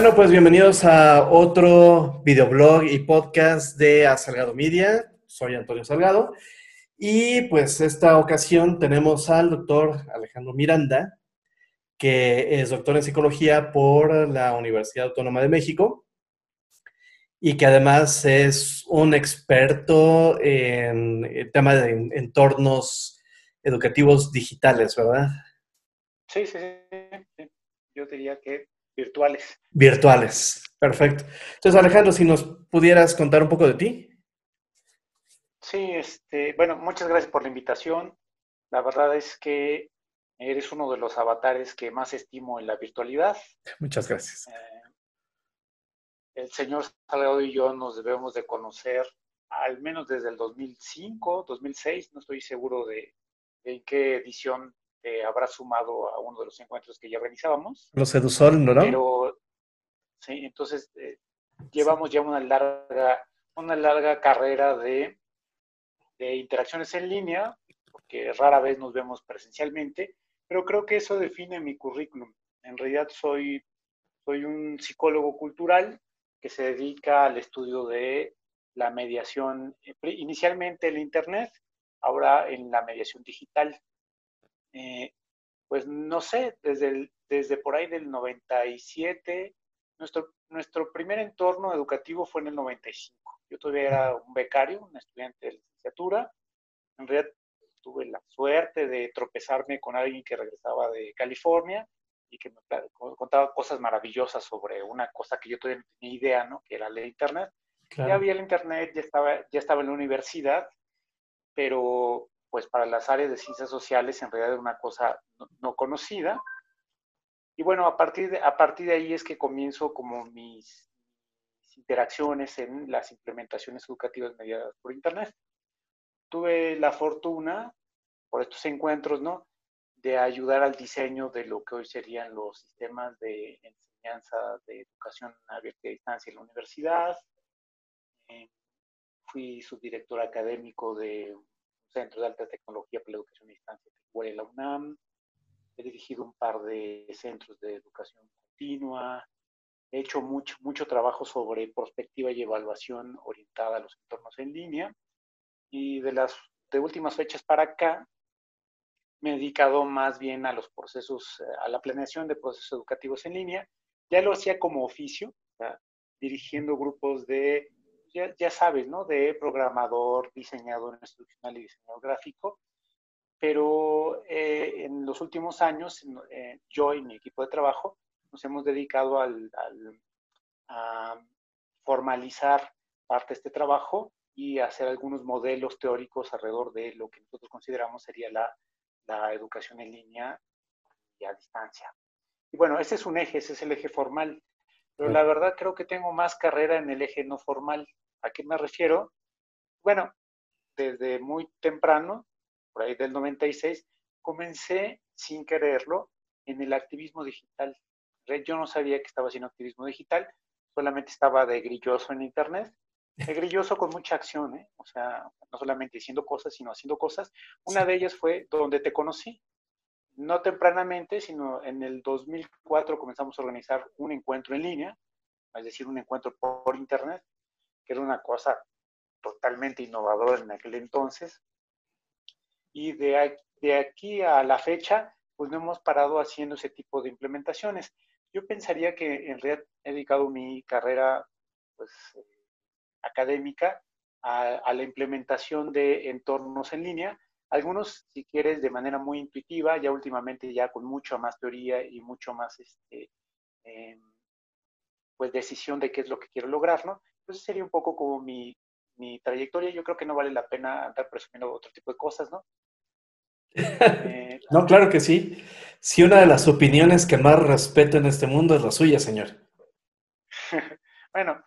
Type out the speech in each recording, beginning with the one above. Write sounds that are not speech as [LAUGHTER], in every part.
Bueno, pues bienvenidos a otro videoblog y podcast de A Salgado Media. Soy Antonio Salgado. Y pues esta ocasión tenemos al doctor Alejandro Miranda, que es doctor en psicología por la Universidad Autónoma de México y que además es un experto en el tema de entornos educativos digitales, ¿verdad? Sí, sí, sí. Yo diría que virtuales. Virtuales, perfecto. Entonces, Alejandro, si nos pudieras contar un poco de ti. Sí, este, bueno, muchas gracias por la invitación. La verdad es que eres uno de los avatares que más estimo en la virtualidad. Muchas gracias. Eh, el señor Salgado y yo nos debemos de conocer al menos desde el 2005, 2006, no estoy seguro de, en qué edición eh, habrá sumado a uno de los encuentros que ya organizábamos. Los Edusol, ¿no? Pero, sí, entonces eh, llevamos ya una larga, una larga carrera de, de interacciones en línea, porque rara vez nos vemos presencialmente, pero creo que eso define mi currículum. En realidad soy, soy un psicólogo cultural que se dedica al estudio de la mediación, eh, inicialmente en Internet, ahora en la mediación digital. Eh, pues no sé, desde, desde por ahí del 97, nuestro, nuestro primer entorno educativo fue en el 95. Yo todavía era un becario, un estudiante de licenciatura. En realidad tuve la suerte de tropezarme con alguien que regresaba de California y que me contaba cosas maravillosas sobre una cosa que yo todavía no tenía idea, ¿no? Que era la Internet. Ya había el Internet, ya estaba, ya estaba en la universidad, pero pues para las áreas de ciencias sociales en realidad era una cosa no, conocida. Y bueno, a partir, de, a partir de ahí es que comienzo como mis, interacciones en las implementaciones educativas mediadas por Internet. Tuve la fortuna, por estos encuentros, ¿no? de ayudar al diseño de lo que hoy serían los sistemas de enseñanza de educación abierta a distancia en la universidad. Eh, fui subdirector académico de un centro de alta tecnología para la educación a distancia fue la UNAM. He dirigido un par de centros de educación continua. He hecho mucho, mucho trabajo sobre prospectiva y evaluación orientada a los entornos en línea. Y de las de últimas fechas para acá, me he dedicado más bien a los procesos, a la planeación de procesos educativos en línea. Ya lo hacía como oficio, dirigiendo grupos de, ya, sabes, ¿no? De programador, diseñador instruccional y diseñador gráfico. Pero eh, en los últimos años, eh, yo y mi equipo de trabajo nos hemos dedicado al, a formalizar parte de este trabajo y hacer algunos modelos teóricos alrededor de lo que nosotros consideramos sería la la educación en línea y a distancia. Y bueno, ese es un eje, ese es el eje formal. Pero la verdad creo que tengo más carrera en el eje no formal. ¿A qué me refiero? Bueno, desde muy temprano, por ahí del 96, comencé sin quererlo en el activismo digital. Yo no sabía que estaba haciendo activismo digital, solamente estaba de grilloso en Internet grilloso con mucha acción, ¿eh? o sea, no solamente diciendo cosas, sino haciendo cosas. Una de ellas fue donde te conocí. No tempranamente, sino en el 2004 comenzamos a organizar un encuentro en línea, es decir, un encuentro por internet, que era una cosa totalmente innovadora en aquel entonces. Y de, de aquí a la fecha, pues no hemos parado haciendo ese tipo de implementaciones. Yo pensaría que en realidad he dedicado mi carrera, pues, académica a, la implementación de entornos en línea. Algunos, si quieres, de manera muy intuitiva, ya últimamente ya con mucho más teoría y mucho más este, em, pues decisión de qué es lo que quiero lograr, ¿no? Entonces sería un poco como mi, mi trayectoria. Yo creo que no vale la pena andar presumiendo otro tipo de cosas, ¿no? Eh, [LAUGHS] no, claro que sí. Sí, una de las opiniones que más respeto en este mundo es la suya, señor. [LAUGHS] bueno,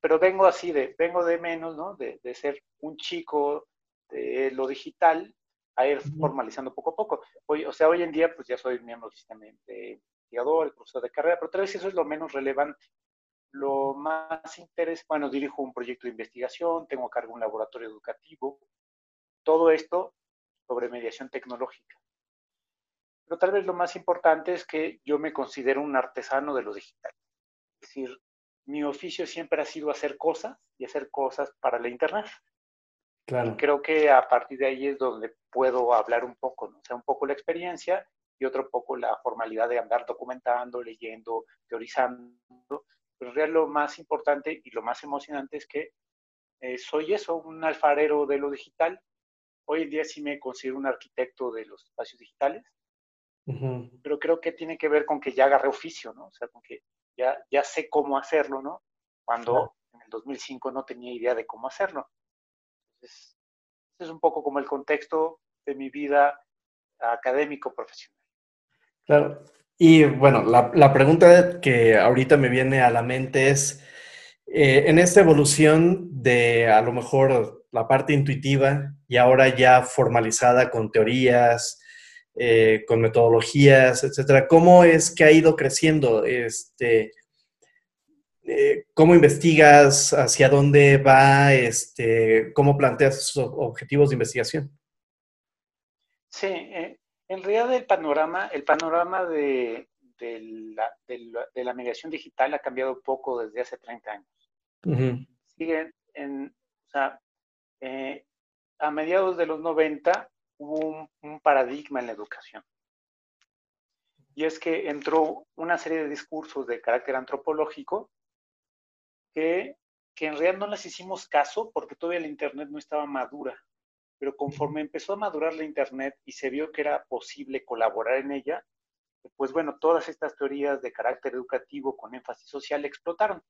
pero vengo así de, vengo de menos, ¿no? De, de, ser un chico de lo digital a ir formalizando poco a poco. Hoy, o sea, hoy en día, pues ya soy miembro del sistema de investigador, profesor de carrera, pero tal vez eso es lo menos relevante. Lo más interesante, bueno, dirijo un proyecto de investigación, tengo a cargo un laboratorio educativo, todo esto sobre mediación tecnológica. Pero tal vez lo más importante es que yo me considero un artesano de lo digital. decir, mi oficio siempre ha sido hacer cosas y hacer cosas para la Internet. Claro. creo que a partir de ahí es donde puedo hablar un poco, ¿no? o sea, un poco la experiencia y otro poco la formalidad de andar documentando, leyendo, teorizando. Pero en realidad lo más importante y lo más emocionante es que eh, soy eso, un alfarero de lo digital. Hoy en día sí me considero un arquitecto de los espacios digitales, pero creo que tiene que ver con que ya agarré oficio, ¿no? O sea, con que ya, ya sé cómo hacerlo, ¿no? Cuando en el 2005 no tenía idea de cómo hacerlo. Entonces, ese es un poco como el contexto de mi vida académico profesional. Claro. Y bueno, la, la pregunta que ahorita me viene a la mente es, eh, en esta evolución de a lo mejor la parte intuitiva y ahora ya formalizada con teorías, eh, con metodologías, etcétera, ¿cómo es que ha ido creciendo? Este, eh, ¿Cómo investigas? ¿Hacia dónde va? Este, ¿Cómo planteas sus objetivos de investigación? Sí, en realidad el panorama, el panorama de, de, la, de la mediación digital ha cambiado un poco desde hace 30 años. Siguen en, o sea, eh, a mediados de los 90 hubo un, paradigma en la educación. Y es que entró una serie de discursos de carácter antropológico que, que en realidad no les hicimos caso porque todavía la Internet no estaba madura. Pero conforme empezó a madurar la Internet y se vio que era posible colaborar en ella, pues bueno, todas estas teorías de carácter educativo con énfasis social explotaron.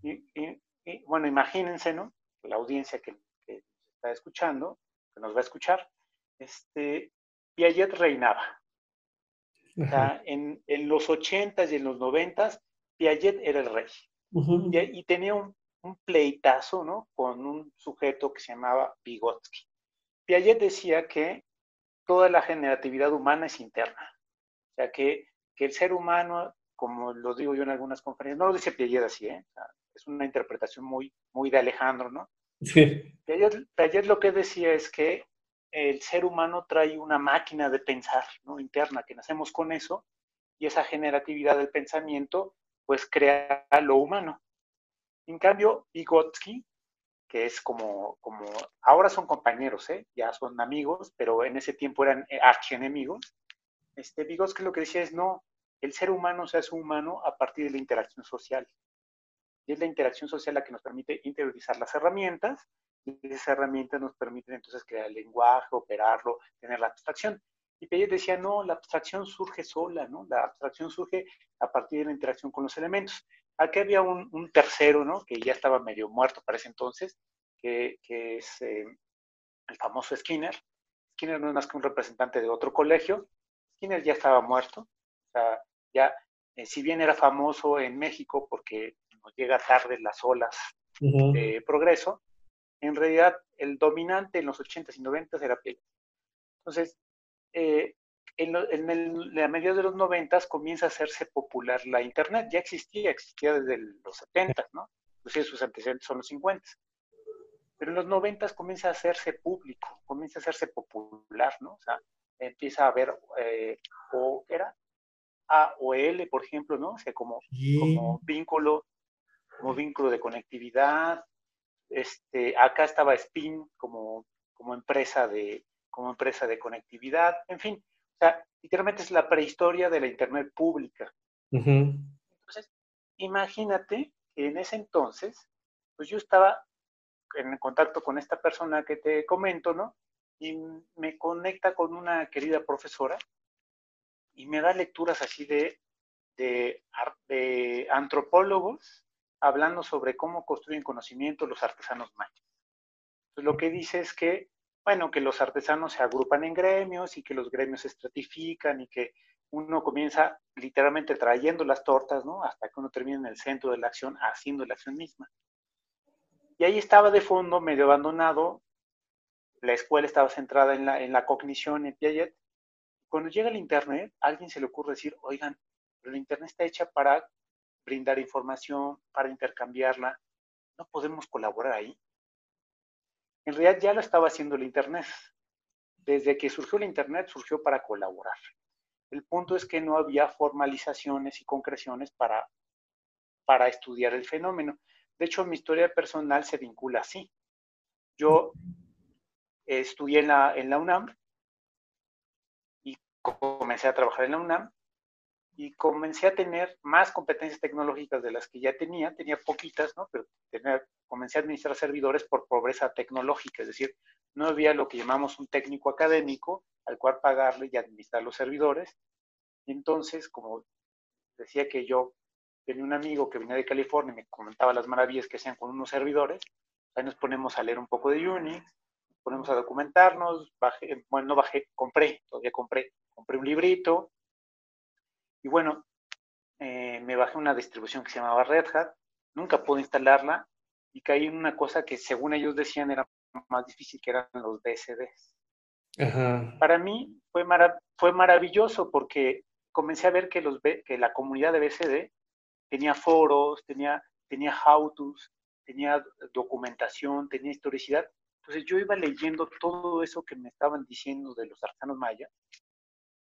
Y, bueno, imagínense, ¿no? La audiencia que, que, está escuchando, que nos va a escuchar, este, Piaget reinaba. O sea, en, en, los 80s y en los 90s, Piaget era el rey. Y, tenía un, un, pleitazo, ¿no? Con un sujeto que se llamaba Vygotsky. Piaget decía que toda la generatividad humana es interna. O sea, que, que el ser humano, como lo digo yo en algunas conferencias, no lo dice Piaget así, ¿eh? es una interpretación muy, muy de Alejandro, ¿no? Sí. Piaget, lo que decía es que el ser humano trae una máquina de pensar, ¿no? Interna, que nacemos con eso, y esa generatividad del pensamiento, pues crea lo humano. En cambio, Vygotsky, que es como, como, ahora son compañeros, ¿eh? ya son amigos, pero en ese tiempo eran eh, archienemigos, este, Vygotsky lo que decía es, no, el ser humano se hace humano a partir de la interacción social. Y es la interacción social la que nos permite interiorizar las herramientas y esas herramientas nos permiten entonces crear el lenguaje, operarlo, tener la abstracción. Y Piaget decía, no, la abstracción surge sola, ¿no? La abstracción surge a partir de la interacción con los elementos. Aquí había un, tercero, ¿no? Que ya estaba medio muerto para ese entonces, que, es eh, el famoso Skinner. Skinner no es más que un representante de otro colegio. Skinner ya estaba muerto. O sea, ya, eh, si bien era famoso en México porque llega tarde las olas de progreso, en realidad el dominante en los 80s y 90s era Piaget. Entonces, eh, en, el, la media de los 90s comienza a hacerse popular la Internet. Ya existía, existía desde los 70s, ¿no? Inclusive sus antecedentes son los 50s. Pero en los 90s comienza a hacerse público, comienza a hacerse popular, ¿no? O sea, empieza a haber, eh, o era A o L, por ejemplo, ¿no? O sea, como, como vínculo como vínculo de conectividad. Este, acá estaba Spin como, como, empresa de, como empresa de conectividad, en fin, o sea, literalmente es la prehistoria de la Internet pública. Entonces, imagínate que en ese entonces, pues yo estaba en contacto con esta persona que te comento, ¿no? Y me conecta con una querida profesora y me da lecturas así de, de, de antropólogos hablando sobre cómo construyen conocimiento los artesanos mayas. Lo que dice es que, bueno, que los artesanos se agrupan en gremios y que los gremios se estratifican y que uno comienza literalmente trayendo las tortas, ¿no? Hasta que uno termina en el centro de la acción haciendo la acción misma. Y ahí estaba de fondo, medio abandonado, la escuela estaba centrada en la, en la cognición, en Piaget. Cuando llega el Internet, a alguien se le ocurre decir, oigan, pero el Internet está hecha para brindar información, para intercambiarla. ¿No podemos colaborar ahí? En realidad ya lo estaba haciendo el Internet. Desde que surgió el Internet, surgió para colaborar. El punto es que no había formalizaciones y concreciones para para estudiar el fenómeno. De hecho, mi historia personal se vincula así. Yo estudié en la, en la UNAM y comencé a trabajar en la UNAM y comencé a tener más competencias tecnológicas de las que ya tenía, tenía poquitas, ¿no? Pero tener, comencé a administrar servidores por pobreza tecnológica, es decir, no había lo que llamamos un técnico académico al cual pagarle y administrar los servidores. Y entonces, como decía que yo tenía un amigo que venía de California y me comentaba las maravillas que hacían con unos servidores, ahí nos ponemos a leer un poco de Unix, nos ponemos a documentarnos, bajé, bueno, no bajé, compré, todavía compré, compré un librito, y bueno, eh, me bajé una distribución que se llamaba Red Hat, nunca pude instalarla y caí en una cosa que según ellos decían era más difícil, que eran los BSDs. Para mí fue, fue maravilloso porque comencé a ver que, los, que la comunidad de BSD tenía foros, tenía, tenía how-tos, tenía documentación, tenía historicidad. Entonces yo iba leyendo todo eso que me estaban diciendo de los artesanos mayas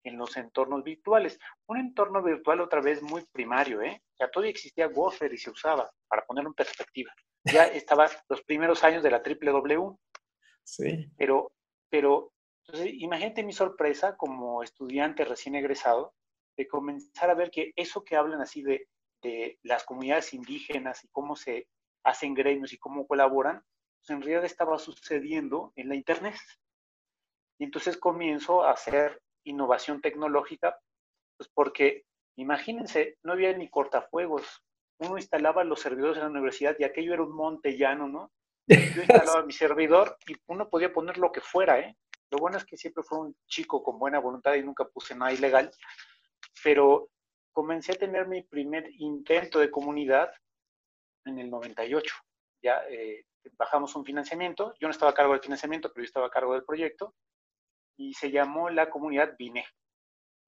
en los entornos virtuales. Un entorno virtual otra vez muy primario, ¿eh? Ya todavía existía Gopher y se usaba, para ponerlo en perspectiva. Ya [LAUGHS] estaba los primeros años de la triple W. Sí. Pero, pero, entonces, imagínate mi sorpresa como estudiante recién egresado de comenzar a ver que eso que hablan así de, de las comunidades indígenas y cómo se hacen gremios y cómo colaboran, pues en realidad estaba sucediendo en la Internet. Y entonces comienzo a hacer innovación tecnológica, pues porque imagínense, no había ni cortafuegos. Uno instalaba los servidores en la universidad y aquello era un monte llano, ¿no? Yo instalaba mi servidor y uno podía poner lo que fuera, ¿eh? Lo bueno es que siempre fue un chico con buena voluntad y nunca puse nada ilegal, pero comencé a tener mi primer intento de comunidad en el 98. Ya eh, bajamos un financiamiento, yo no estaba a cargo del financiamiento, pero yo estaba a cargo del proyecto, y se llamó la comunidad Vine.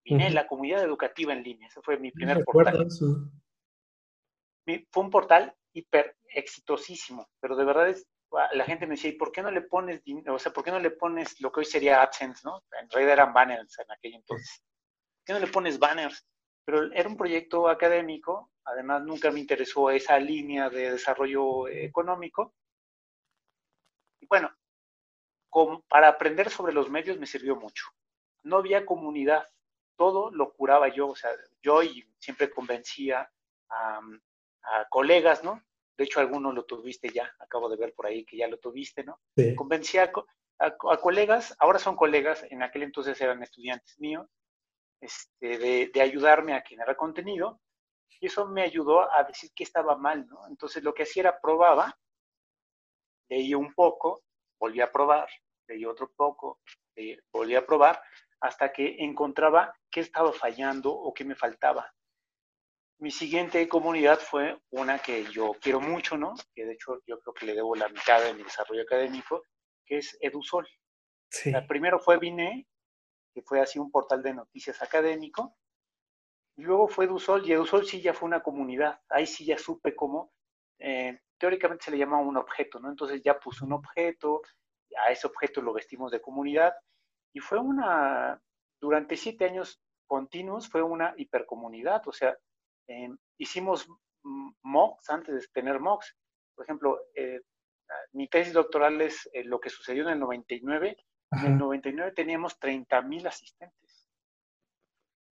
Vine, la comunidad educativa en línea. Ese fue mi primer portal. fue un portal hiper exitosísimo, pero de verdad es, ah, la gente me decía, ¿y por qué no le pones, o sea, por qué no le pones lo que hoy sería AdSense, no? En realidad eran banners en aquel entonces. ¿Por qué no le pones banners? Pero era un proyecto académico, además nunca me interesó esa línea de desarrollo económico. Y bueno, para aprender sobre los medios me sirvió mucho. No había comunidad, todo lo curaba yo, o sea, yo y siempre convencía a, colegas, ¿no? De hecho, algunos lo tuviste ya, acabo de ver por ahí que ya lo tuviste, ¿no? Convencía a, colegas, ahora son colegas, en aquel entonces eran estudiantes míos, este, de, de, ayudarme a generar contenido, y eso me ayudó a decir que estaba mal, ¿no? Entonces lo que hacía era probaba, leía un poco, volví a probar, leí otro poco, volví a probar, hasta que encontraba qué estaba fallando o qué me faltaba. Mi siguiente comunidad fue una que yo quiero mucho, ¿no? Que de hecho yo creo que le debo la mitad de mi desarrollo académico, que es Edusol. Sí. primero fue Vine, que fue así un portal de noticias académico, y luego fue Edusol, y Edusol sí ya fue una comunidad. Ahí sí ya supe cómo, eh, teóricamente se le llama un objeto, ¿no? Entonces ya puse un objeto, a ese objeto lo vestimos de comunidad, y fue una, durante siete años continuos, fue una hipercomunidad, o sea, em, hicimos mocks antes de tener mocks. Por ejemplo, eh, mi tesis doctoral es eh, lo que sucedió en el 99. En el 99 teníamos 30 mil asistentes.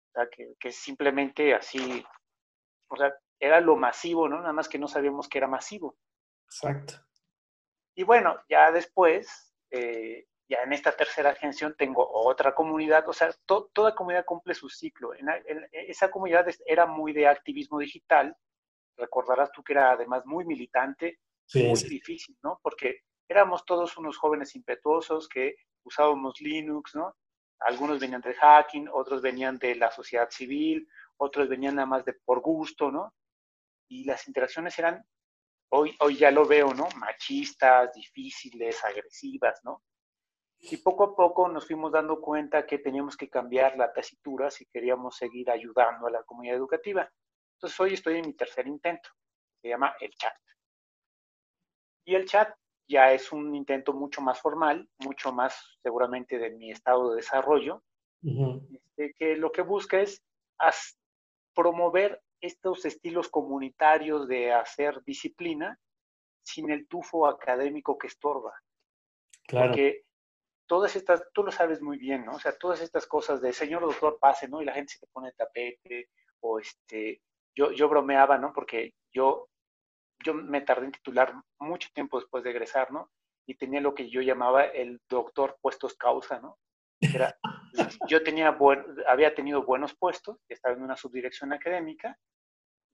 O sea, que, que simplemente así, o sea, era lo masivo, ¿no? Nada más que no sabíamos que era masivo. Exacto. Y bueno, ya después, eh, ya en esta tercera agencia tengo otra comunidad, o sea, toda comunidad cumple su ciclo. En, esa comunidad era muy de activismo digital, recordarás tú que era además muy militante, muy difícil, ¿no? Porque éramos todos unos jóvenes impetuosos que usábamos Linux, ¿no? Algunos venían del hacking, otros venían de la sociedad civil, otros venían nada más de por gusto, ¿no? Y las interacciones eran, hoy, hoy ya lo veo, ¿no? Machistas, difíciles, agresivas, ¿no? Y poco a poco nos fuimos dando cuenta que teníamos que cambiar la tesitura si queríamos seguir ayudando a la comunidad educativa. Entonces hoy estoy en mi tercer intento, se llama el chat. Y el chat ya es un intento mucho más formal, mucho más seguramente de mi estado de desarrollo, este, que lo que busca es promover estos estilos comunitarios de hacer disciplina sin el tufo académico que estorba. Claro. Porque todas estas, tú lo sabes muy bien, ¿no? O sea, todas estas cosas de señor doctor pase, ¿no? Y la gente se te pone tapete, o este, yo, yo bromeaba, ¿no? Porque yo, yo me tardé en titular mucho tiempo después de egresar, ¿no? Y tenía lo que yo llamaba el doctor puestos causa, ¿no? Era, yo tenía había tenido buenos puestos, estaba en una subdirección académica.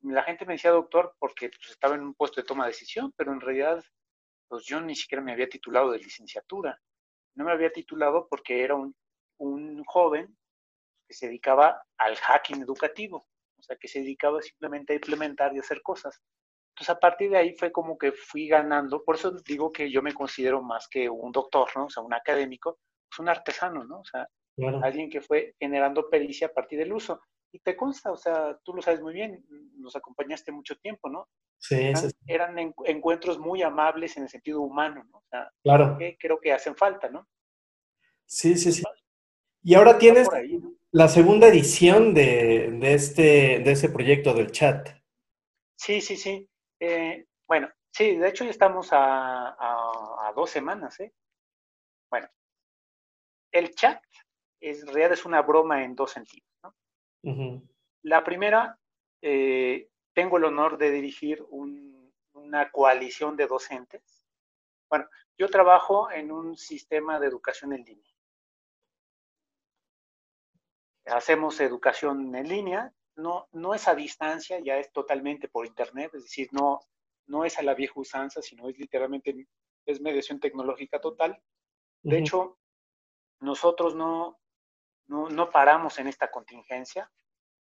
La gente me decía doctor porque pues, estaba en un puesto de toma de decisión, pero en realidad pues yo ni siquiera me había titulado de licenciatura. No me había titulado porque era un, un joven que se dedicaba al hacking educativo, o sea, que se dedicaba simplemente a implementar y hacer cosas. Entonces, a partir de ahí fue como que fui ganando, por eso digo que yo me considero más que un doctor, ¿no? O sea, un académico, pues un artesano, ¿no? O sea, alguien que fue generando pericia a partir del uso. Y te consta, o sea, tú lo sabes muy bien, nos acompañaste mucho tiempo, ¿no? Sí, sí. Eran encuentros muy amables en el sentido humano, ¿no? O sea, claro. que creo que hacen falta, ¿no? Sí, sí, sí. Y ahora tienes la segunda edición de, de, este, de ese proyecto del chat. Sí, sí, sí. Eh, bueno, sí, de hecho ya estamos a, a, a dos semanas, ¿eh? Bueno, el chat es, en realidad es una broma en dos sentidos. ¿no? La primera, eh, tengo el honor de dirigir una coalición de docentes. Bueno, yo trabajo en un sistema de educación en línea. Hacemos educación en línea, no, no es a distancia, ya es totalmente por internet, es decir, no, no es a la vieja usanza, sino es literalmente, es mediación tecnológica total. De hecho, nosotros no, no, paramos en esta contingencia,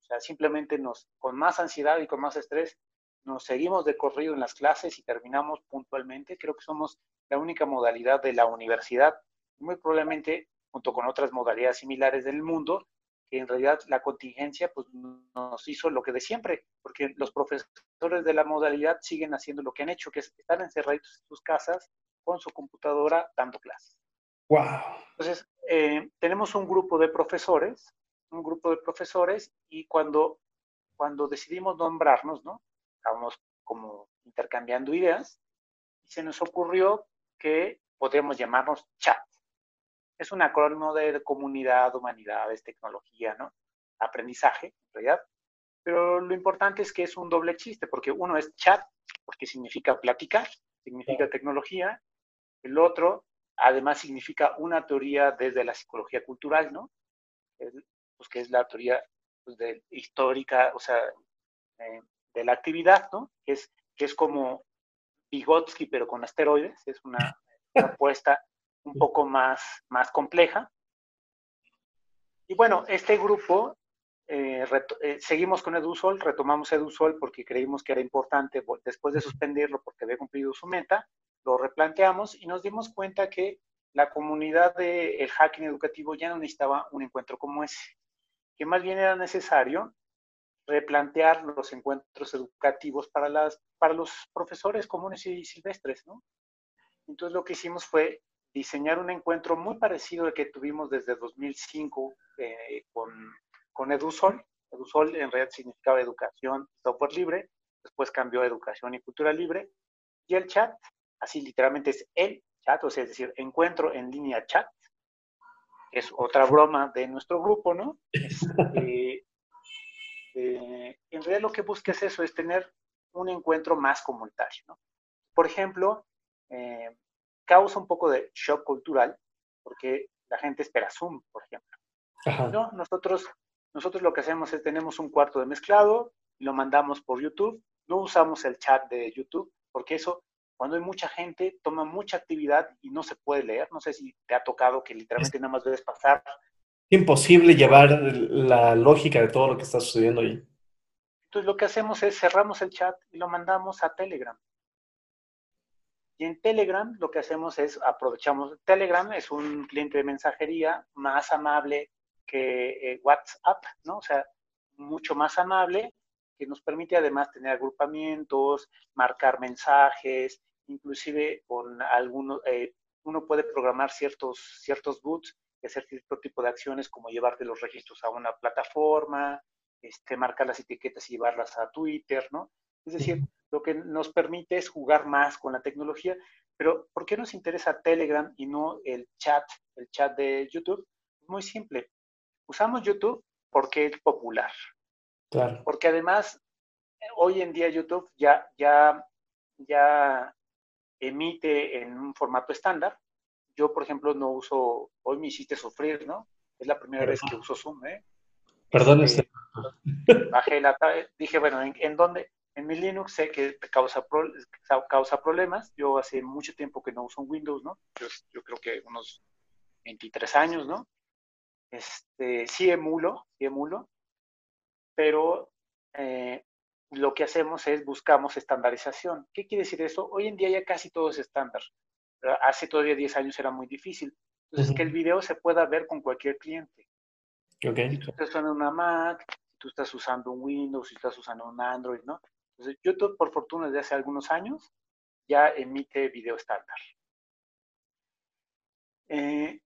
o sea, simplemente nos, con más ansiedad y con más estrés, nos seguimos de corrido en las clases y terminamos puntualmente. Creo que somos la única modalidad de la universidad, muy probablemente junto con otras modalidades similares del mundo, que en realidad la contingencia pues, nos hizo lo que de siempre, porque los profesores de la modalidad siguen haciendo lo que han hecho, que es estar encerrados en sus casas con su computadora dando clases. Wow. Entonces, eh, tenemos un grupo de profesores, un grupo de profesores, y cuando, cuando decidimos nombrarnos, ¿no? Estábamos como intercambiando ideas, y se nos ocurrió que podríamos llamarnos chat. Es un acrónimo de comunidad, humanidades, tecnología, ¿no? Aprendizaje, en realidad. Pero lo importante es que es un doble chiste, porque uno es chat, porque significa platicar, significa tecnología. El otro además significa una teoría desde la psicología cultural, ¿no? Pues que es la teoría pues, de, histórica, o sea, eh, de la actividad, ¿no? Que es, que es como Vygotsky, pero con asteroides, es una [LAUGHS] apuesta un poco más, más compleja. Y bueno, este grupo, eh, eh, seguimos con EduSol, retomamos EduSol porque creímos que era importante después de suspenderlo porque había cumplido su meta, lo replanteamos y nos dimos cuenta que la comunidad del hacking educativo ya no necesitaba un encuentro como ese, que más bien era necesario replantear los encuentros educativos para, las, para los profesores comunes y silvestres, ¿no? Entonces lo que hicimos fue diseñar un encuentro muy parecido al que tuvimos desde 2005 eh, con, con EduSol. EduSol en realidad significaba educación software libre, después cambió a educación y cultura libre, y el chat así literalmente es el chat, o sea, es decir, encuentro en línea chat, es otra broma de nuestro grupo, ¿no? Este, [LAUGHS] eh, en realidad lo que busca es eso, es tener un encuentro más comunitario, ¿no? Por ejemplo, eh, causa un poco de shock cultural, porque la gente espera Zoom, por ejemplo. ¿No? Nosotros, nosotros lo que hacemos es tenemos un cuarto de mezclado, lo mandamos por YouTube, no usamos el chat de YouTube, porque eso cuando hay mucha gente, toma mucha actividad y no se puede leer. No sé si te ha tocado que literalmente nada más debes pasar. Imposible llevar la lógica de todo lo que está sucediendo ahí. Entonces lo que hacemos es cerramos el chat y lo mandamos a Telegram. Y en Telegram lo que hacemos es aprovechamos, Telegram es un cliente de mensajería más amable que eh, WhatsApp, ¿no? O sea, mucho más amable, que nos permite además tener agrupamientos, marcar mensajes, inclusive con algunos, eh, uno puede programar ciertos, ciertos boots y hacer cierto tipo de acciones como llevarte los registros a una plataforma, este, marcar las etiquetas y llevarlas a Twitter, ¿no? Es decir, lo que nos permite es jugar más con la tecnología, pero ¿por qué nos interesa Telegram y no el chat, el chat de YouTube? Muy simple. Usamos YouTube porque es popular. Claro. Porque además, hoy en día YouTube ya, ya, ya emite en un formato estándar. Yo, por ejemplo, no uso, hoy me hiciste sufrir, ¿no? Es la primera vez que uso Zoom, ¿eh? Perdón, este, Bajé la, dije, bueno, ¿en, dónde? En mi Linux sé que causa, causa problemas. Yo hace mucho tiempo que no uso un Windows, ¿no? Yo, yo creo que unos 23 años, ¿no? Este, sí emulo, sí emulo, pero eh, lo que hacemos es buscamos estandarización. ¿Qué quiere decir eso? Hoy en día ya casi todo es estándar. Hace todavía 10 años era muy difícil. Entonces, que el video se pueda ver con cualquier cliente. Okay. Si tú estás usando una Mac, si tú estás usando un Windows, si estás usando un Android, ¿no? Entonces, YouTube, por fortuna, desde hace algunos años, ya emite video estándar. Eh,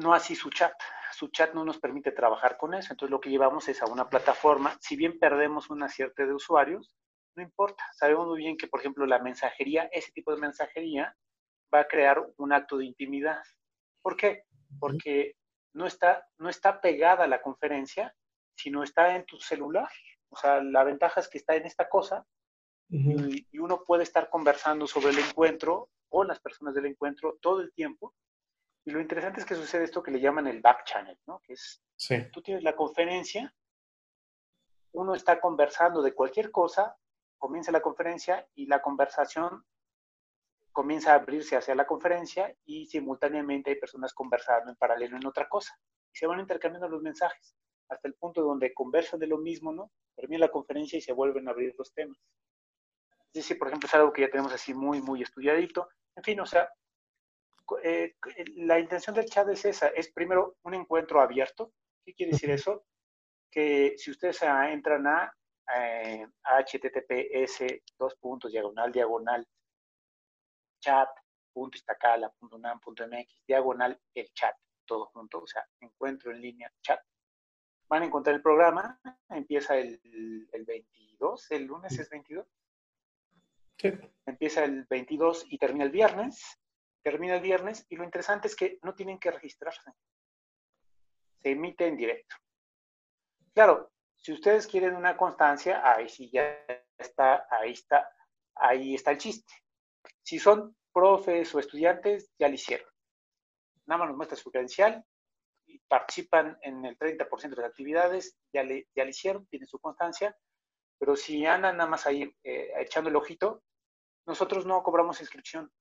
no así su chat. Su chat no nos permite trabajar con eso. Entonces lo que llevamos es a una plataforma. Si bien perdemos una cierta de usuarios, no importa. Sabemos muy bien que, por ejemplo, la mensajería, ese tipo de mensajería, va a crear un acto de intimidad. ¿Por qué? Porque no está, no está pegada a la conferencia, sino está en tu celular. O sea, la ventaja es que está en esta cosa y, y, uno puede estar conversando sobre el encuentro con las personas del encuentro todo el tiempo y lo interesante es que sucede esto que le llaman el back channel, ¿no? Que es, tú tienes la conferencia, uno está conversando de cualquier cosa, comienza la conferencia y la conversación comienza a abrirse hacia la conferencia y simultáneamente hay personas conversando en paralelo en otra cosa. Y se van intercambiando los mensajes hasta el punto donde conversan de lo mismo, ¿no? Termina la conferencia y se vuelven a abrir los temas. Es decir, por ejemplo, es algo que ya tenemos así muy, muy estudiadito. En fin, o sea, eh, la intención del chat es esa, es primero un encuentro abierto. ¿Qué quiere decir eso? Que si ustedes entran a eh, https dos puntos diagonal diagonal chat.istacala.unam.mx diagonal el chat, todo junto, o sea, encuentro en línea chat. Van a encontrar el programa, empieza el, el 22, el lunes es 22. Sí. Empieza el 22 y termina el viernes termina el viernes y lo interesante es que no tienen que registrarse. Se emite en directo. Claro, si ustedes quieren una constancia, ahí sí ya está, ahí está, ahí está el chiste. Si son profes o estudiantes, ya lo hicieron. Nada más nos muestra su credencial, y participan en el 30% de las actividades, ya le, ya hicieron, tienen su constancia, pero si andan nada más ahí eh, echando el ojito, nosotros no cobramos inscripción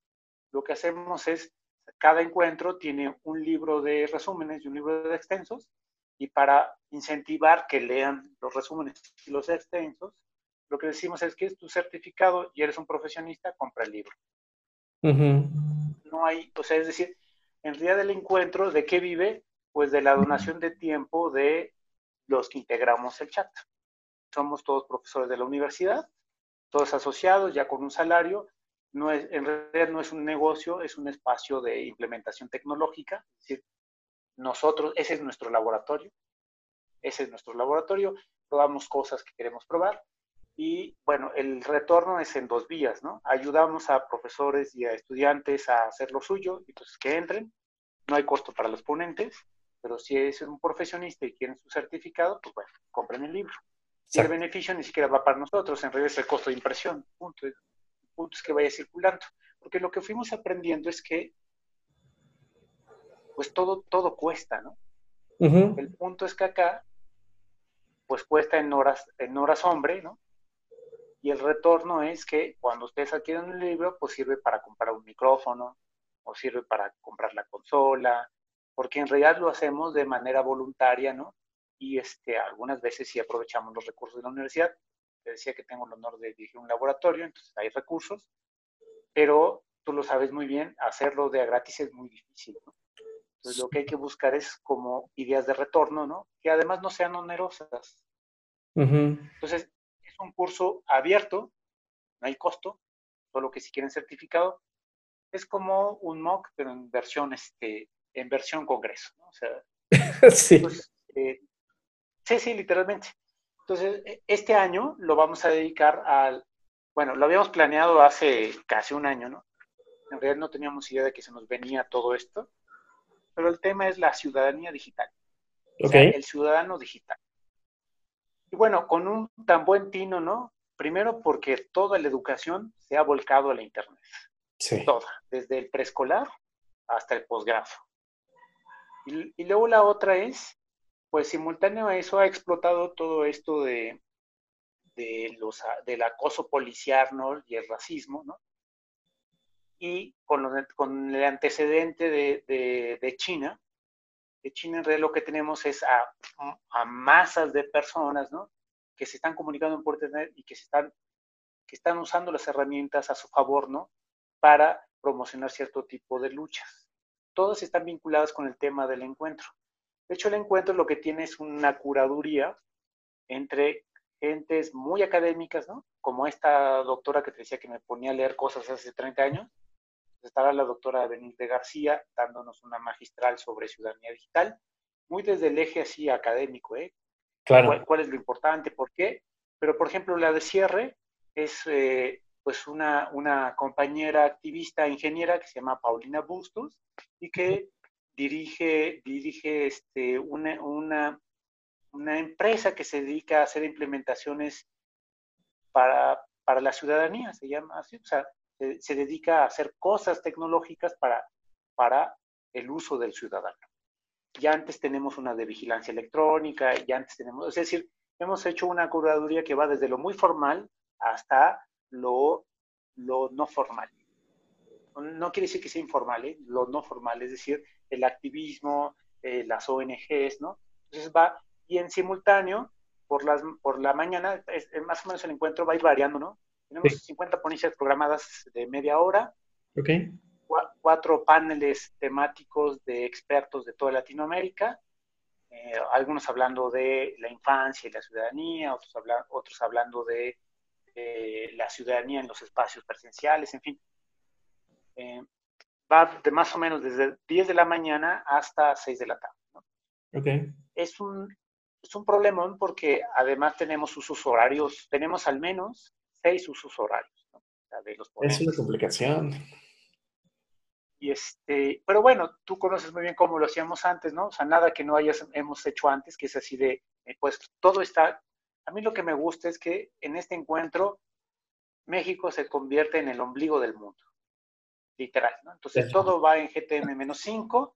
lo que hacemos es, cada encuentro tiene un libro de resúmenes y un libro de extensos, y para incentivar que lean los resúmenes y los extensos, lo que decimos es que es tu certificado y eres un profesionista, compra el libro. No hay, o sea, es decir, en realidad del encuentro, ¿de qué vive? Pues de la donación de tiempo de los que integramos el chat. Somos todos profesores de la universidad, todos asociados, ya con un salario, no es, en realidad no es un negocio, es un espacio de implementación tecnológica. Es decir, nosotros, ese es nuestro laboratorio, ese es nuestro laboratorio, probamos cosas que queremos probar y bueno, el retorno es en dos vías, ¿no? Ayudamos a profesores y a estudiantes a hacer lo suyo y pues que entren. No hay costo para los ponentes, pero si es un profesionista y quieren su certificado, pues bueno, compren el libro. Y el beneficio ni siquiera va para nosotros, en realidad es el costo de impresión, punto puntos que vaya circulando. Porque lo que fuimos aprendiendo es que, pues todo, todo cuesta, ¿no? El punto es que acá, pues cuesta en horas, en horas hombre, ¿no? Y el retorno es que cuando ustedes adquieren un libro, pues sirve para comprar un micrófono, o sirve para comprar la consola, porque en realidad lo hacemos de manera voluntaria, ¿no? Y este, algunas veces sí aprovechamos los recursos de la universidad, te decía que tengo el honor de dirigir un laboratorio, entonces hay recursos, pero tú lo sabes muy bien, hacerlo de a gratis es muy difícil, ¿no? Entonces lo que hay que buscar es como ideas de retorno, ¿no? Que además no sean onerosas. Entonces, es un curso abierto, no hay costo, solo que si quieren certificado, es como un MOOC, pero en versión, este, en versión congreso, ¿no? O sea, [LAUGHS] sí. Pues, eh, sí, sí, literalmente. Entonces, e, este año lo vamos a dedicar al, bueno, lo habíamos planeado hace casi un año, ¿no? En realidad no teníamos idea de que se nos venía todo esto, pero el tema es la ciudadanía digital. el ciudadano digital. Y bueno, con un tan buen tino, ¿no? Primero porque toda la educación se ha volcado a la Internet. Sí. Toda, desde el preescolar hasta el posgrado. Y, y, luego la otra es pues simultáneo a eso ha explotado todo esto de, los, del acoso policial ¿no? y el racismo, ¿no? Y con, el antecedente de, de, China, de China en realidad lo que tenemos es a, a, masas de personas, ¿no? Que se están comunicando por Internet y que, están, que están usando las herramientas a su favor, ¿no? Para promocionar cierto tipo de luchas. Todas están vinculadas con el tema del encuentro. De hecho, el encuentro lo que tiene es una curaduría entre gentes muy académicas, ¿no? Como esta doctora que te decía que me ponía a leer cosas hace 30 años. Estará la doctora Benítez García dándonos una magistral sobre ciudadanía digital, muy desde el eje así académico, ¿eh? Claro. ¿Cuál, es lo importante? ¿Por qué? Pero, por ejemplo, la de cierre es eh, pues una, una compañera activista ingeniera que se llama Paulina Bustos y que dirige, dirige este, una, una, una, empresa que se dedica a hacer implementaciones para, para la ciudadanía, se llama así, o sea, se, dedica a hacer cosas tecnológicas para, para el uso del ciudadano. Ya antes tenemos una de vigilancia electrónica, ya antes tenemos, es decir, hemos hecho una curaduría que va desde lo muy formal hasta lo, lo no formal. No quiere decir que sea informal, ¿eh? lo no formal, es decir, el activismo, eh, las ONGs, ¿no? Entonces va, y en simultáneo, por, las, por la mañana, es, más o menos el encuentro va a ir variando, ¿no? Tenemos 50 ponencias programadas de media hora. Ok. cuatro paneles temáticos de expertos de toda Latinoamérica, eh, algunos hablando de la infancia y la ciudadanía, otros, otros hablando de eh, la ciudadanía en los espacios presenciales, en fin va de más o menos desde 10 de la mañana hasta 6 de la tarde. ¿no? Okay. Es un, es un problemón porque además tenemos usos horarios, tenemos al menos seis usos horarios. ¿no? de los es una complicación. Y este, pero bueno, tú conoces muy bien cómo lo hacíamos antes, ¿no? O sea, nada que no hayas, hemos hecho antes, que es así de, eh, pues todo está, a mí lo que me gusta es que en este encuentro México se convierte en el ombligo del mundo literal. ¿no? Entonces todo va en GTM-5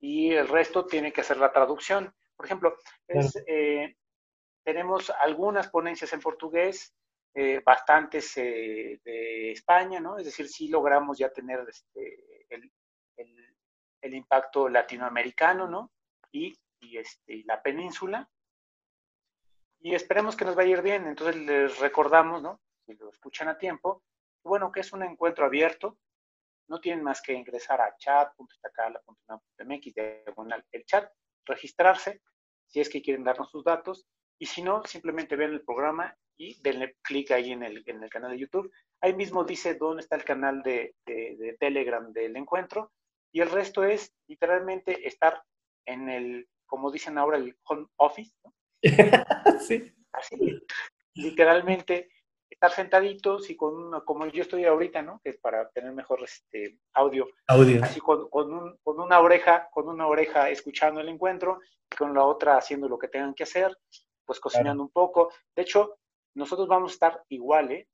y el resto tiene que hacer la traducción. Por ejemplo, eh, tenemos algunas ponencias en portugués, eh, bastantes eh, de España, ¿no? Es decir, sí logramos ya tener este, el, impacto latinoamericano, ¿no? Y, este, la península. Y esperemos que nos vaya a ir bien. Entonces les recordamos, ¿no? Si lo escuchan a tiempo, bueno, que es un encuentro abierto, no tienen más que ingresar a chat.estacala.mx, el chat, registrarse, si es que quieren darnos sus datos, y si no, simplemente ven el programa y denle clic ahí en el, en el canal de YouTube. Ahí mismo dice dónde está el canal de, de, Telegram del encuentro, y el resto es literalmente estar en el, como dicen ahora, el home office. [LAUGHS] sí. Así, literalmente estar sentaditos y con una, como yo estoy ahorita, ¿no? Que es para tener mejor este, audio. Audio. Así con, con, un, con, una oreja, con una oreja escuchando el encuentro, y con la otra haciendo lo que tengan que hacer, pues cocinando un poco. De hecho, nosotros vamos a estar igual, ¿eh?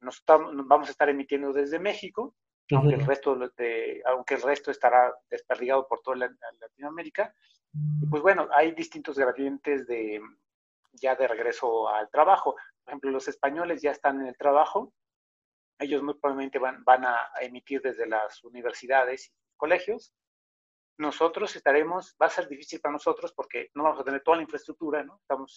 Nos vamos a estar emitiendo desde México, aunque, el resto de, aunque el resto estará desperdigado por toda Latinoamérica. Y pues bueno, hay distintos gradientes de ya de regreso al trabajo por ejemplo, los españoles ya están en el trabajo, ellos muy probablemente van, van a emitir desde las universidades y colegios. Nosotros estaremos, va a ser difícil para nosotros porque no vamos a tener toda la infraestructura, ¿no? Estamos,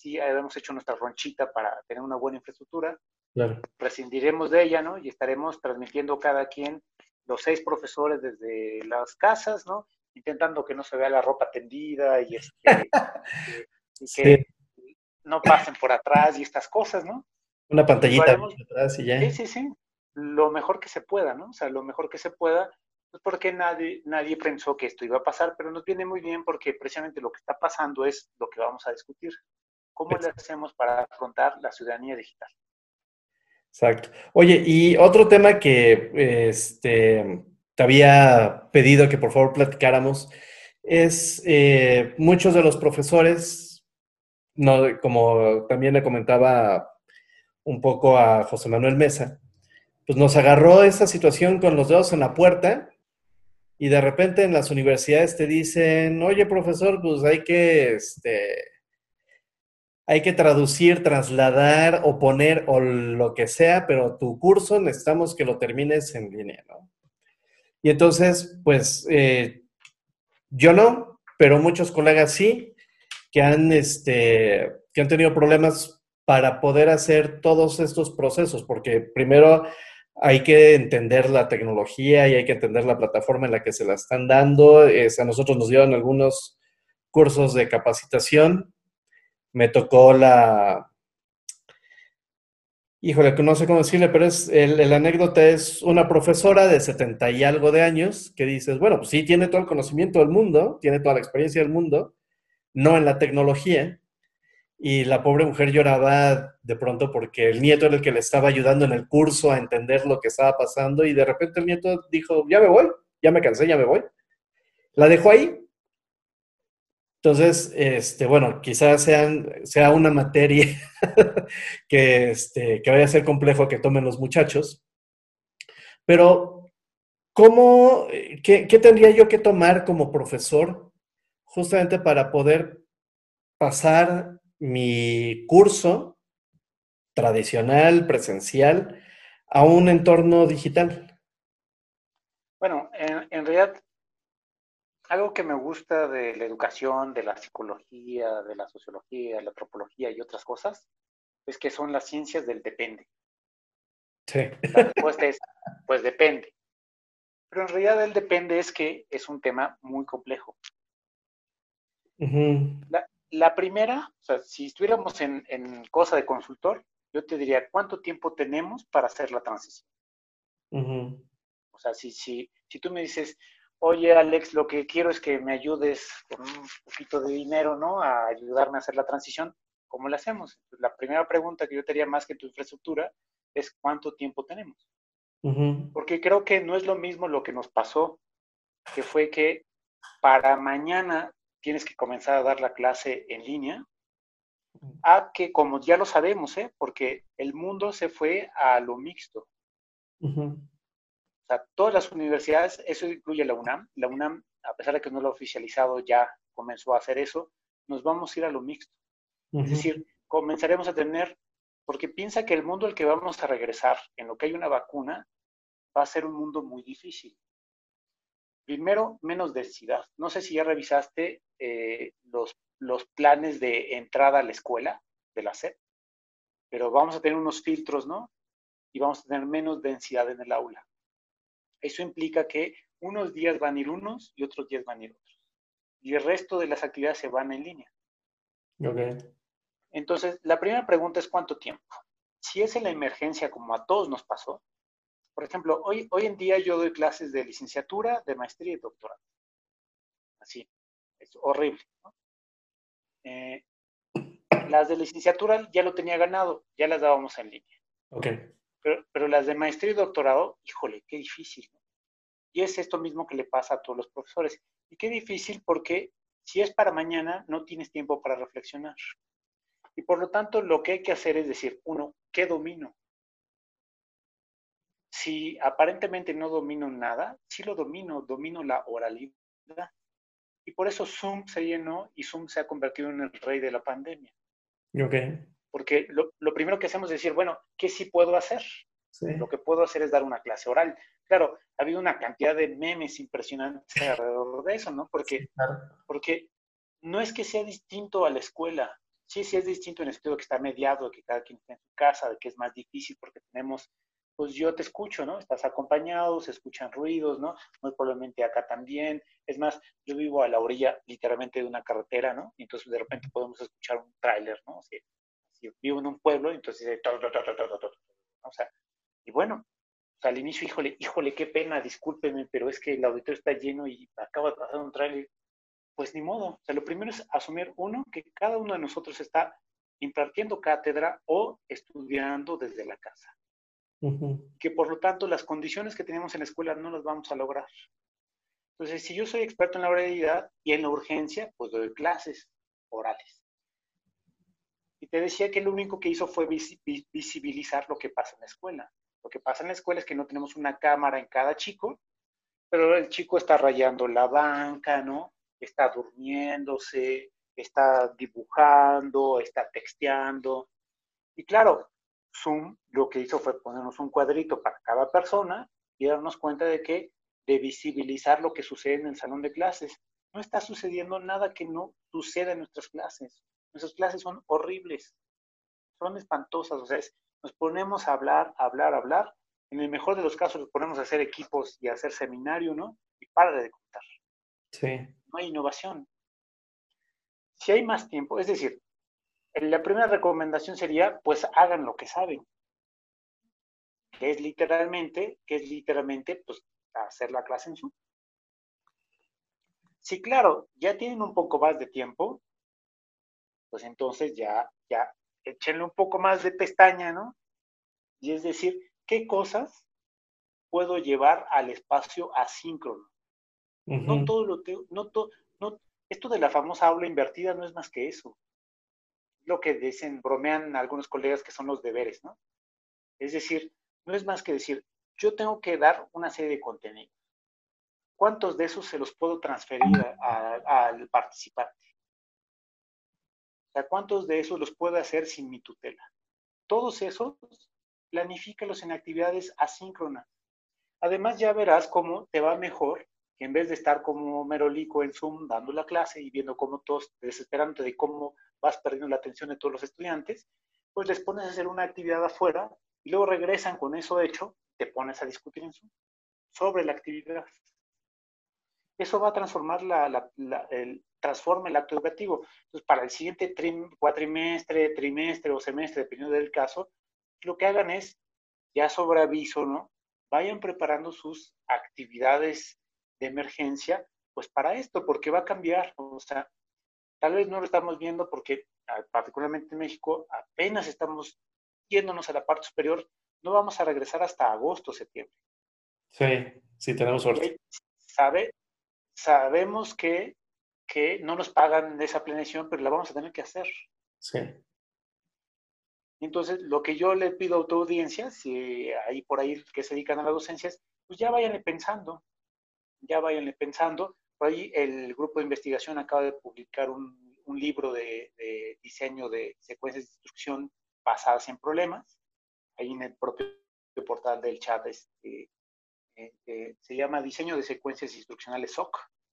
sí, hemos hecho nuestra ronchita para tener una buena infraestructura. Claro. Prescindiremos de ella, ¿no? Y estaremos transmitiendo cada quien, los seis profesores desde las casas, ¿no? Intentando que no se vea la ropa tendida y, este, [LAUGHS] y que, no pasen por atrás y estas cosas, ¿no? Una pantallita atrás y ya. Sí, sí, sí. Lo mejor que se pueda, ¿no? O sea, lo mejor que se pueda, pues porque nadie, nadie pensó que esto iba a pasar, pero nos viene muy bien porque precisamente lo que está pasando es lo que vamos a discutir. ¿Cómo le hacemos para afrontar la ciudadanía digital? Exacto. Oye, y otro tema que este, te había pedido que por favor platicáramos es eh, muchos de los profesores, no, como también le comentaba un poco a José Manuel Mesa, pues nos agarró esa situación con los dedos en la puerta y de repente en las universidades te dicen, oye profesor, pues hay que, este, hay que traducir, trasladar o poner o lo que sea, pero tu curso necesitamos que lo termines en línea. Y entonces, pues, eh, yo no, pero muchos colegas sí, que han, este, que han tenido problemas para poder hacer todos estos procesos, porque primero hay que entender la tecnología y hay que entender la plataforma en la que se la están dando. a nosotros nos dieron algunos cursos de capacitación. Me tocó la... Híjole, no sé cómo decirle, pero es el, anécdota es una profesora de 70 y algo de años que dices, bueno, pues sí, tiene todo el conocimiento del mundo, tiene toda la experiencia del mundo, no en la tecnología, y la pobre mujer lloraba de pronto porque el nieto era el que le estaba ayudando en el curso a entender lo que estaba pasando y de repente el nieto dijo, ya me voy, ya me cansé, ya me voy. La dejó ahí. Entonces, este, bueno, quizás sean, sea una materia [LAUGHS] que, este, que vaya a ser complejo que tomen los muchachos, pero ¿cómo, qué, qué tendría yo que tomar como profesor justamente para poder pasar mi curso tradicional, presencial, a un entorno digital? Bueno, en, realidad, algo que me gusta de la educación, de la psicología, de la sociología, la antropología y otras cosas, es que son las ciencias del depende. Sí. La respuesta es, pues depende. Pero en realidad el depende es que es un tema muy complejo. La, la primera, o sea, si estuviéramos en, cosa de consultor, yo te diría, ¿cuánto tiempo tenemos para hacer la transición? O sea, si, si, si tú me dices, oye Alex, lo que quiero es que me ayudes con un poquito de dinero, ¿no? A ayudarme a hacer la transición, ¿cómo la hacemos? la primera pregunta que yo te haría más que tu infraestructura es cuánto tiempo tenemos. Porque creo que no es lo mismo lo que nos pasó, que fue que para mañana tienes que comenzar a dar la clase en línea, a que como ya lo sabemos, ¿eh? porque el mundo se fue a lo mixto. O sea, todas las universidades, eso incluye la UNAM, la UNAM, a pesar de que no lo ha oficializado, ya comenzó a hacer eso, nos vamos a ir a lo mixto. Es decir, comenzaremos a tener, porque piensa que el mundo al que vamos a regresar, en lo que hay una vacuna, va a ser un mundo muy difícil. Primero, menos densidad. No sé si ya revisaste eh, los, los planes de entrada a la escuela de la SEP, pero vamos a tener unos filtros, ¿no? Y vamos a tener menos densidad en el aula. Eso implica que unos días van a ir unos y otros días van a ir otros. Y el resto de las actividades se van en línea. Okay. Entonces, la primera pregunta es cuánto tiempo. Si es en la emergencia, como a todos nos pasó, por ejemplo, hoy, hoy en día yo doy clases de licenciatura, de maestría y doctorado. Así, es horrible. Eh, las de licenciatura ya lo tenía ganado, ya las dábamos en línea. Okay. Pero, las de maestría y doctorado, híjole, qué difícil. Y es esto mismo que le pasa a todos los profesores. Y qué difícil porque si es para mañana, no tienes tiempo para reflexionar. Y por lo tanto, lo que hay que hacer es decir, uno, ¿qué domino? Si aparentemente no domino nada, sí lo domino, domino la oralidad. Y por eso Zoom se llenó y Zoom se ha convertido en el rey de la pandemia. Ok. Porque lo, primero que hacemos es decir, bueno, ¿qué sí puedo hacer? Lo que puedo hacer es dar una clase oral. Claro, ha habido una cantidad de memes impresionantes alrededor de eso, ¿no? Porque, porque no es que sea distinto a la escuela. Sí, sí es distinto en el sentido que está mediado, que cada quien está en su casa, de que es más difícil porque tenemos pues yo te escucho, ¿no? Estás acompañado, se escuchan ruidos, ¿no? Muy probablemente acá también. Es más, yo vivo a la orilla literalmente de una carretera, ¿no? Y entonces de repente podemos escuchar un tráiler, ¿no? O sea, si vivo en un pueblo, entonces dice, o sea, y bueno, o sea, al inicio, híjole, híjole, qué pena, discúlpeme, pero es que el auditorio está lleno y acaba de pasar un tráiler. Pues ni modo. O sea, lo primero es asumir, uno, que cada uno de nosotros está impartiendo cátedra o estudiando desde la casa. Que por lo tanto las condiciones que tenemos en la escuela no las vamos a lograr. Entonces, si yo soy experto en la oralidad y en la urgencia, pues doy clases orales. Y te decía que lo único que hizo fue visibilizar lo que pasa en la escuela. Lo que pasa en la escuela es que no tenemos una cámara en cada chico, pero el chico está rayando la banca, ¿no? Está durmiéndose, está dibujando, está texteando. Y claro, Zoom lo que hizo fue ponernos un cuadrito para cada persona y darnos cuenta de que de visibilizar lo que sucede en el salón de clases. No está sucediendo nada que no suceda en nuestras clases. Nuestras clases son horribles, son espantosas. O sea, nos ponemos a hablar, hablar, hablar. En el mejor de los casos nos ponemos a hacer equipos y a hacer seminario, ¿no? Y para de contar. Sí. No hay innovación. Si hay más tiempo, es decir, la primera recomendación sería, pues hagan lo que saben. Que es literalmente, que es literalmente, pues hacer la clase en Zoom. Si claro, ya tienen un poco más de tiempo, pues entonces ya, ya, échenle un poco más de pestaña, ¿no? Y es decir, ¿qué cosas puedo llevar al espacio asíncrono? No todo lo que, no, no, esto de la famosa aula invertida no es más que eso. Lo que dicen, bromean algunos colegas que son los deberes, ¿no? Es decir, no es más que decir, yo tengo que dar una serie de contenidos. ¿Cuántos de esos se los puedo transferir al participante? O sea, ¿cuántos de esos los puedo hacer sin mi tutela? Todos esos, planifícalos en actividades asíncronas. Además, ya verás cómo te va mejor que en vez de estar como merolico en Zoom dando la clase y viendo cómo todos desesperándote de cómo vas perdiendo la atención de todos los estudiantes, pues les pones a hacer una actividad afuera y luego regresan con eso hecho te pones a discutir en sobre la actividad. Eso va a transformar la, el, transforma el acto educativo. Entonces, para el siguiente cuatrimestre, trimestre o semestre, dependiendo del caso, lo que hagan es, ya sobre aviso, ¿no? Vayan preparando sus actividades de emergencia, pues para esto, porque va a cambiar. O sea, tal vez no lo estamos viendo porque, particularmente en México, apenas estamos yéndonos a la parte superior no vamos a regresar hasta agosto, septiembre. Sí, sí, tenemos suerte. Sabe, sabemos que, que no nos pagan esa planeación, pero la vamos a tener que hacer. Sí. Entonces, lo que yo le pido a tu audiencia, si hay por ahí que se dedican a las docencias, pues ya váyanle pensando, ya váyanle pensando. Por ahí el grupo de investigación acaba de publicar un, libro de, diseño de secuencias de instrucción basadas en problemas. Ahí en el propio portal del chat, este, eh, se llama Diseño de Secuencias Instruccionales SOC,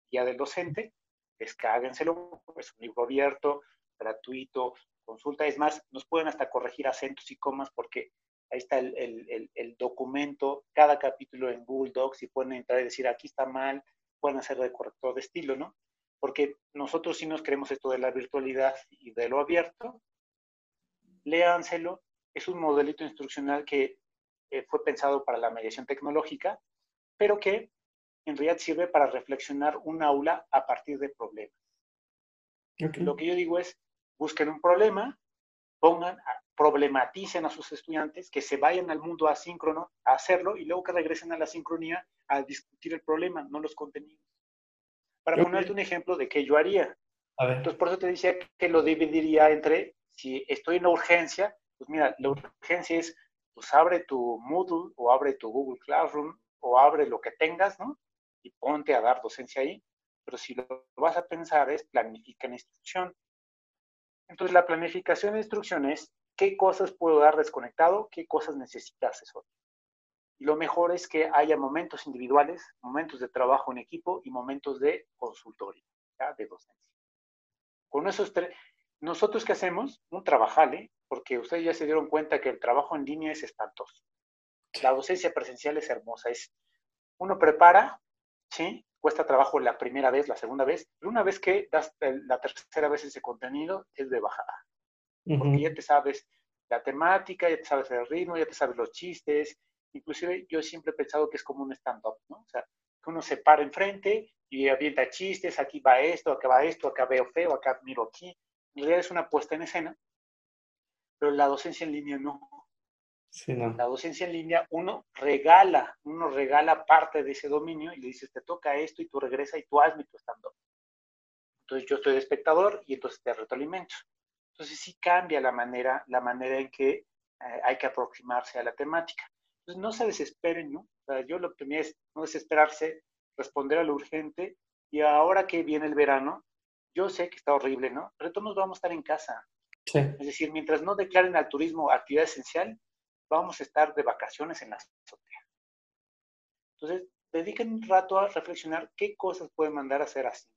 guía del docente, descárguenselo, es un libro abierto, gratuito, consulta, es más, nos pueden hasta corregir acentos y comas porque ahí está el, el, documento, cada capítulo en Google Docs y pueden entrar y decir, aquí está mal, pueden hacer de corrector de estilo, ¿no? Porque nosotros sí nos creemos esto de la virtualidad y de lo abierto, léanselo, es un modelito instruccional que eh, fue pensado para la mediación tecnológica, pero que en realidad sirve para reflexionar un aula a partir de problemas. Lo que yo digo es, busquen un problema, pongan, problematicen a sus estudiantes, que se vayan al mundo asíncrono a hacerlo y luego que regresen a la sincronía a discutir el problema, no los contenidos. Para ponerte un ejemplo de qué yo haría. Entonces, por eso te decía que lo dividiría entre, si estoy en urgencia, pues mira, la urgencia es, pues abre tu Moodle o abre tu Google Classroom o abre lo que tengas, ¿no? Y ponte a dar docencia ahí. Pero si lo vas a pensar es planifica en instrucción. Entonces la planificación de instrucción es qué cosas puedo dar desconectado, qué cosas necesita asesor. Y lo mejor es que haya momentos individuales, momentos de trabajo en equipo y momentos de consultorio, ¿ya? de docencia. Con esos tres, nosotros qué hacemos? Un trabajale, porque ustedes ya se dieron cuenta que el trabajo en línea es espantoso. La docencia presencial es hermosa, es uno prepara, ¿sí? Cuesta trabajo la primera vez, la segunda vez, pero una vez que das la tercera vez ese contenido, es de bajada. Porque ya te sabes la temática, ya te sabes el ritmo, ya te sabes los chistes. Inclusive yo siempre he pensado que es como un stand-up, ¿no? O sea, que uno se para enfrente y avienta chistes, aquí va esto, acá va esto, acá veo feo, acá miro aquí en realidad es una puesta en escena pero la docencia en línea no. Sí, no. La docencia en línea, uno regala, uno regala parte de ese dominio y le dices, te toca esto y tú regresa y tú hazme tu estando. Entonces yo estoy de espectador y entonces te retroalimento. Entonces sí cambia la manera, la manera en que eh, hay que aproximarse a la temática. Entonces no se desesperen, ¿no? O sea, yo lo que me es no desesperarse, responder a lo urgente y ahora que viene el verano, yo sé que está horrible, ¿no? Pero todos vamos a estar en casa. Sí. Es decir, mientras no declaren al turismo actividad esencial, vamos a estar de vacaciones en la azotea. Entonces, dediquen un rato a reflexionar qué cosas pueden mandar a hacer así.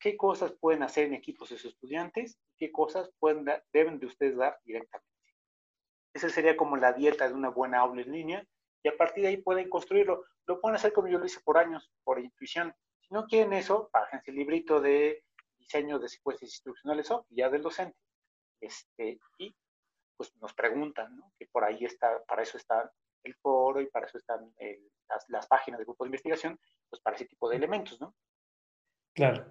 ¿Qué cosas pueden hacer en equipos de sus estudiantes? ¿Qué cosas pueden deben de ustedes dar directamente? Esa sería como la dieta de una buena aula en línea y a partir de ahí pueden construirlo. Lo pueden hacer como yo lo hice por años, por intuición. Si no quieren eso, bájense el librito de diseño de secuencias instruccionales o ya del docente. Este, y pues nos preguntan, ¿no? Que por ahí está, para eso está el foro y para eso están las, las, páginas de grupo de investigación, pues para ese tipo de elementos, ¿no? Claro.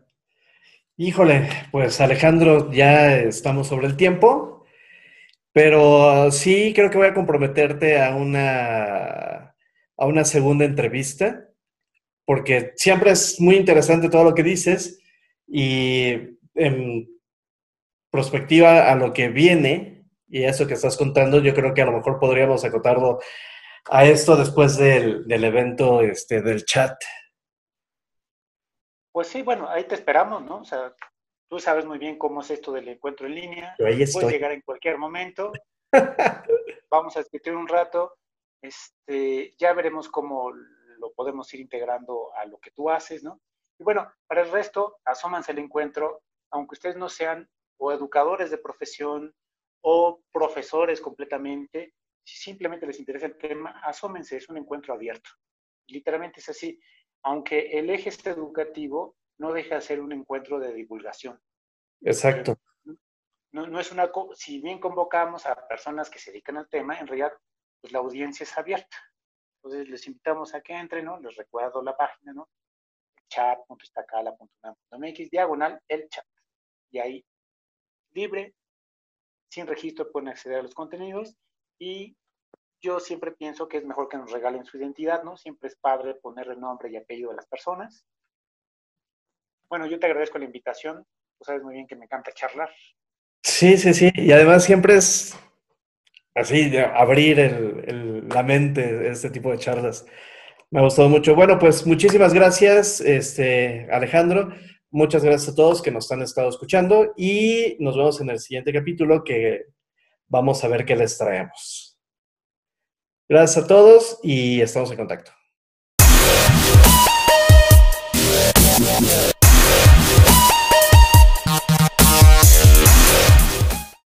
Híjole, pues Alejandro, ya estamos sobre el tiempo, pero sí creo que voy a comprometerte a una, a una segunda entrevista, porque siempre es muy interesante todo lo que dices y en perspectiva a lo que viene, y eso que estás contando, yo creo que a lo mejor podríamos acotarlo a esto después del, del evento este, del chat. Pues sí, bueno, ahí te esperamos, ¿no? O sea, tú sabes muy bien cómo es esto del encuentro en línea. Yo ahí estoy. Puedes llegar en cualquier momento. [LAUGHS] Vamos a discutir un rato. Este, ya veremos cómo lo podemos ir integrando a lo que tú haces, ¿no? Y bueno, para el resto, asómanse al encuentro, aunque ustedes no sean o educadores de profesión o profesores completamente, si simplemente les interesa el tema, asómense, es un encuentro abierto. Literalmente es así, aunque el eje es educativo, no deja de ser un encuentro de divulgación. Exacto. No, no, es una, si bien convocamos a personas que se dedican al tema, en realidad, pues la audiencia es abierta. Entonces les invitamos a que entren, ¿no? Les recuerdo la página, ¿no? chat.estacala.unam.mx, diagonal, el chat. Y ahí, libre, sin registro pueden acceder a los contenidos y yo siempre pienso que es mejor que nos regalen su identidad, ¿no? Siempre es padre ponerle nombre y apellido a las personas. Bueno, yo te agradezco la invitación. Tú sabes muy bien que me encanta charlar. Sí, sí, sí. Y además siempre es así, abrir la mente, este tipo de charlas. Me ha gustado mucho. Bueno, pues muchísimas gracias, este, Alejandro. Muchas gracias a todos que nos han estado escuchando y nos vemos en el siguiente capítulo que vamos a ver qué les traemos. Gracias a todos y estamos en contacto.